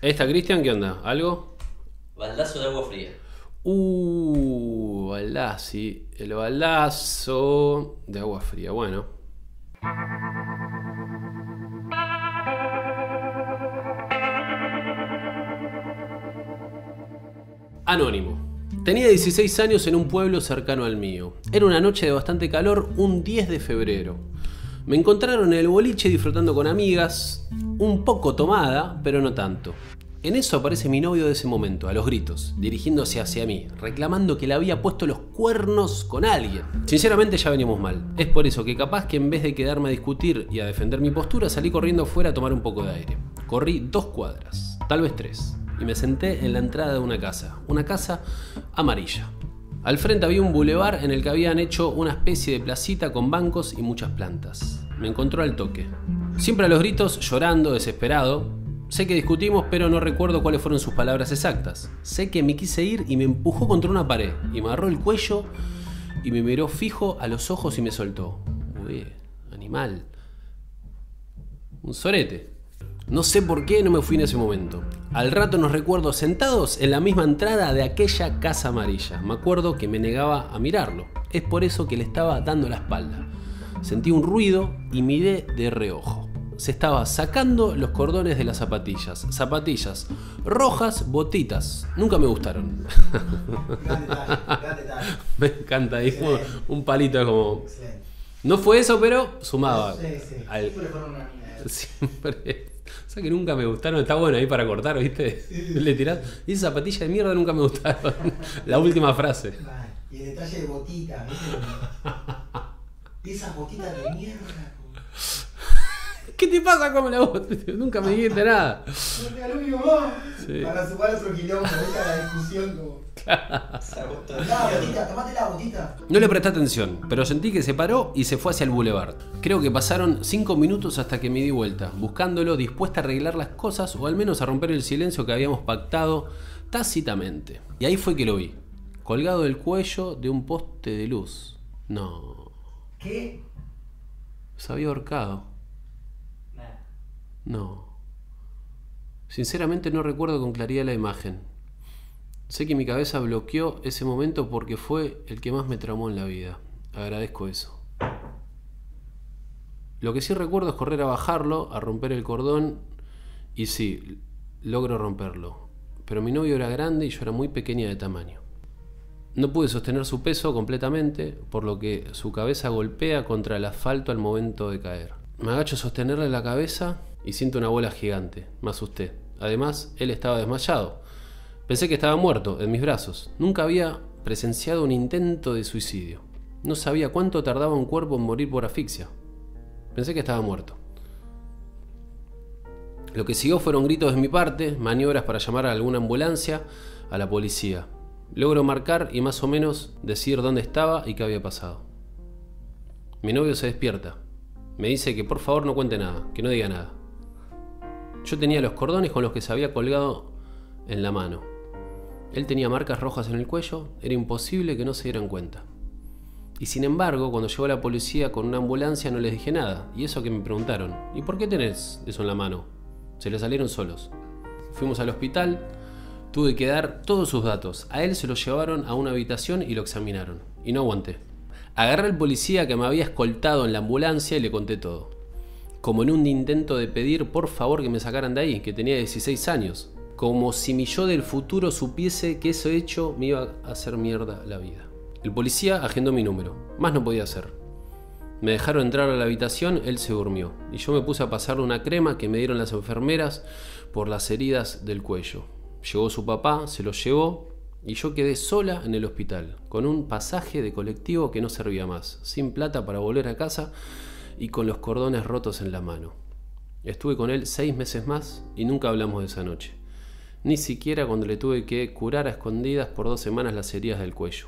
¿Esta Cristian qué onda? ¿Algo? Baldazo de agua fría. Uh, baldazi. El baldazo de agua fría. Bueno. Anónimo. Tenía 16 años en un pueblo cercano al mío. Era una noche de bastante calor, un 10 de febrero. Me encontraron en el boliche disfrutando con amigas, un poco tomada, pero no tanto. En eso aparece mi novio de ese momento, a los gritos, dirigiéndose hacia mí, reclamando que le había puesto los cuernos con alguien. Sinceramente ya veníamos mal. Es por eso que capaz que en vez de quedarme a discutir y a defender mi postura, salí corriendo afuera a tomar un poco de aire. Corrí dos cuadras, tal vez tres, y me senté en la entrada de una casa, una casa amarilla. Al frente había un bulevar en el que habían hecho una especie de placita con bancos y muchas plantas. Me encontró al toque. Siempre a los gritos, llorando, desesperado, Sé que discutimos, pero no recuerdo cuáles fueron sus palabras exactas. Sé que me quise ir y me empujó contra una pared y me agarró el cuello y me miró fijo a los ojos y me soltó. Uy, animal. Un sorete. No sé por qué no me fui en ese momento. Al rato nos recuerdo sentados en la misma entrada de aquella casa amarilla. Me acuerdo que me negaba a mirarlo. Es por eso que le estaba dando la espalda. Sentí un ruido y miré de reojo se estaba sacando los cordones de las zapatillas. Zapatillas rojas, botitas. Nunca me gustaron. me encanta, dijo un palito como... No fue eso, pero sumaba. Sí, sí. Siempre fueron una Siempre. O sea que nunca me gustaron. Está bueno ahí para cortar, ¿viste? Le tirás. Y esa zapatilla de mierda nunca me gustaron. La última frase. Y el detalle de botitas, ¿viste? Esas botitas de mierda. ¿Qué te pasa con la voz? Nunca me dijiste nada. No te lo mismo vos. Sí. Para sumar otro quilombo, la discusión como. La botita, tomate la botita. No le presté atención, pero sentí que se paró y se fue hacia el boulevard. Creo que pasaron cinco minutos hasta que me di vuelta, buscándolo dispuesta a arreglar las cosas o al menos a romper el silencio que habíamos pactado tácitamente. Y ahí fue que lo vi, colgado del cuello de un poste de luz. No. ¿Qué? Se había ahorcado. No. Sinceramente no recuerdo con claridad la imagen. Sé que mi cabeza bloqueó ese momento porque fue el que más me traumó en la vida. Agradezco eso. Lo que sí recuerdo es correr a bajarlo, a romper el cordón y sí, logro romperlo. Pero mi novio era grande y yo era muy pequeña de tamaño. No pude sostener su peso completamente, por lo que su cabeza golpea contra el asfalto al momento de caer. Me agacho a sostenerle la cabeza y siento una bola gigante. Me asusté. Además, él estaba desmayado. Pensé que estaba muerto en mis brazos. Nunca había presenciado un intento de suicidio. No sabía cuánto tardaba un cuerpo en morir por asfixia. Pensé que estaba muerto. Lo que siguió fueron gritos de mi parte, maniobras para llamar a alguna ambulancia, a la policía. Logro marcar y más o menos decir dónde estaba y qué había pasado. Mi novio se despierta. Me dice que por favor no cuente nada, que no diga nada. Yo tenía los cordones con los que se había colgado en la mano. Él tenía marcas rojas en el cuello, era imposible que no se dieran cuenta. Y sin embargo, cuando llegó la policía con una ambulancia no les dije nada, y eso que me preguntaron, ¿y por qué tenés eso en la mano? Se le salieron solos. Fuimos al hospital, tuve que dar todos sus datos. A él se lo llevaron a una habitación y lo examinaron. Y no aguanté. Agarré al policía que me había escoltado en la ambulancia y le conté todo como en un intento de pedir por favor que me sacaran de ahí, que tenía 16 años, como si mi yo del futuro supiese que eso hecho me iba a hacer mierda la vida. El policía agendó mi número, más no podía hacer. Me dejaron entrar a la habitación, él se durmió, y yo me puse a pasarle una crema que me dieron las enfermeras por las heridas del cuello. Llegó su papá, se lo llevó, y yo quedé sola en el hospital, con un pasaje de colectivo que no servía más, sin plata para volver a casa y con los cordones rotos en la mano. Estuve con él seis meses más y nunca hablamos de esa noche. Ni siquiera cuando le tuve que curar a escondidas por dos semanas las heridas del cuello.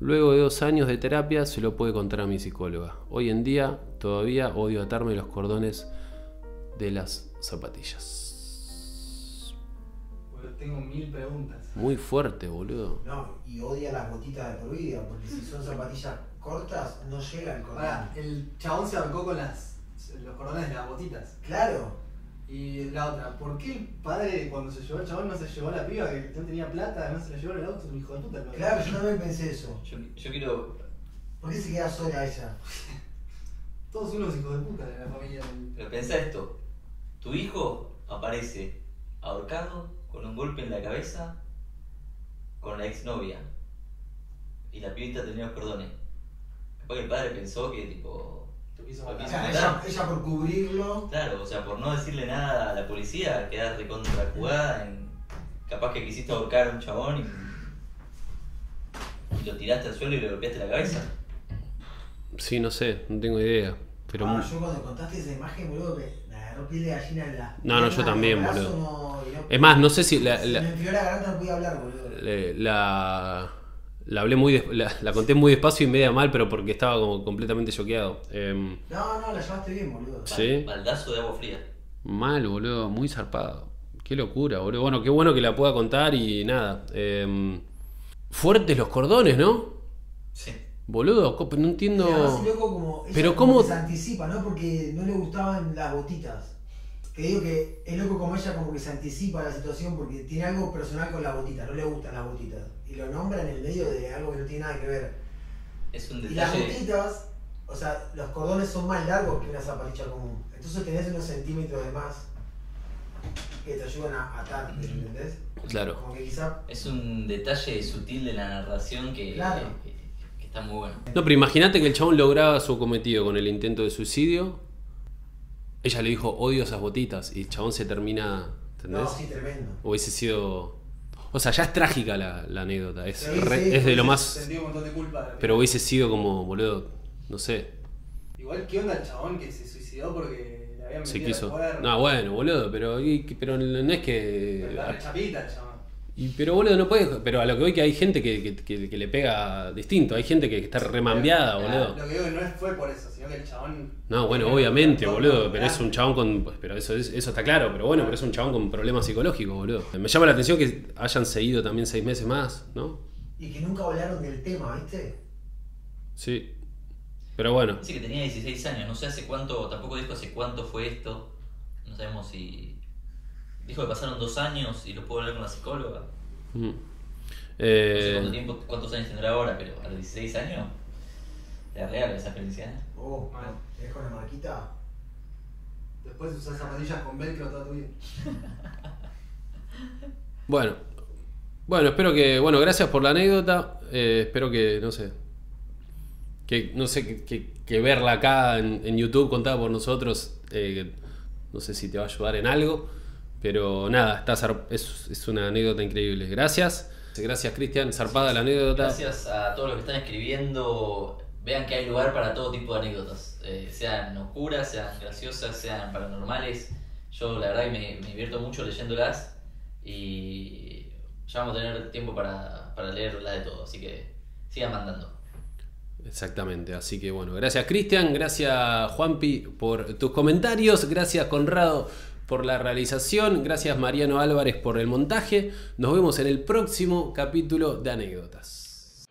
Luego de dos años de terapia se lo pude contar a mi psicóloga. Hoy en día todavía odio atarme los cordones de las zapatillas. Tengo mil preguntas. Muy fuerte, boludo. No, y odia las botitas de por vida, porque si son zapatillas cortas no llega el cordón. el chabón se ahorcó con las, los cordones de las botitas. Claro. Y la otra, ¿por qué el padre cuando se llevó al chabón no se llevó a la piba que no tenía plata, no se la llevó el auto? Un hijo de puta. Claro, yo también pensé eso. Yo, yo quiero. ¿Por qué se queda sola ella? Todos unos hijos de puta de la familia. Pero pensá esto: tu hijo aparece ahorcado con un golpe en la cabeza con la exnovia y la pibita tenía los cordones. Capaz el padre pensó que tipo ella, por cubrirlo. Claro, o sea, por no decirle nada a la policía, quedar recontra jugada en. Capaz que quisiste ahorcar a un chabón y, lo tiraste al suelo y le golpeaste la cabeza. Sí, no sé, no tengo idea. Pero ah, yo cuando contaste esa imagen, boludo, me agarró piel de gallina en la. No, no, yo también, boludo. es más, no sé si. La, la, me enfrió la garganta, no podía hablar, boludo. La la hablé muy la, conté muy despacio y media mal, pero porque estaba como completamente choqueado. Em, no, no, la llevaste bien, boludo. ¿Sí? Baldazo de agua fría. Mal, boludo, muy zarpado. Qué locura, boludo. Bueno, qué bueno que la pueda contar y nada. Em, fuertes los cordones, ¿no? Sí. Boludo, no entiendo. como, pero cómo se anticipa, ¿no? Porque no le gustaban las botitas. Que digo que es loco como ella como que se anticipa a la situación porque tiene algo personal con las botitas, no le gustan las botitas y lo nombra en el medio de algo que no tiene nada que ver. Es un detalle. Y las botitas, o sea, los cordones son más largos que una zapatilla común. Entonces tenés unos centímetros de más que te ayudan a atar, ¿entendés? Claro. Como que quizá... Es un detalle sutil de la narración que, que, está muy bueno. No, pero imagínate que el chabón lograba su cometido con el intento de suicidio. Ella le dijo, odio esas botitas. Y el chabón se termina. ¿Entendés? No, sí, tremendo. Hubiese sido o sea, ya es trágica la, anécdota. Es, es de lo más. Sentí un montón de culpa. Pero hubiese sido como, boludo, no sé. Igual, ¿qué onda el chabón que se suicidó porque le habían metido se quiso. No, bueno, boludo, pero, pero no es que. Pero la chapita el chabón. Y, pero boludo, no puedes. Pero a lo que voy que hay gente que, que, que, le pega distinto. Hay gente que está remambiada, boludo. Lo que digo que no fue por eso, sino que el chabón. No, bueno, obviamente, boludo. Pero es un chabón con. Pero eso, eso está claro. Pero bueno, pero es un chabón con problemas psicológicos, boludo. Me llama la atención que hayan seguido también seis meses más, ¿no? Y que nunca hablaron del tema, ¿viste? Sí. Pero bueno. Dice que tenía 16 años. No sé hace cuánto. Tampoco dijo hace cuánto fue esto. No sabemos si Dijo que pasaron dos años y lo puedo hablar con la psicóloga. Mm. Eh... No sé tiempo, cuántos años tendrá ahora, pero a los 16 años es real esa felicidad. Oh, ¿es con la marquita? Después usas zapatillas con velcro toda tu vida. bueno, bueno, espero que, bueno, gracias por la anécdota. Eh, espero que, no sé, que no sé, que, que, verla acá en, en, YouTube contada por nosotros, eh, no sé si te va a ayudar en algo. Pero nada, está es, es una anécdota increíble. Gracias. Gracias, Cristian. Zarpada la anécdota. Gracias a todos los que están escribiendo. Vean que hay lugar para todo tipo de anécdotas. Eh, sean oscuras, sean graciosas, sean paranormales. Yo la verdad me, me divierto mucho leyéndolas. Y ya vamos a tener tiempo para, para leerla de todo. Así que sigan mandando. Exactamente, así que bueno, gracias Cristian, gracias Juanpi por tus comentarios, gracias Conrado por la realización, gracias Mariano Álvarez por el montaje. Nos vemos en el próximo capítulo de anécdotas.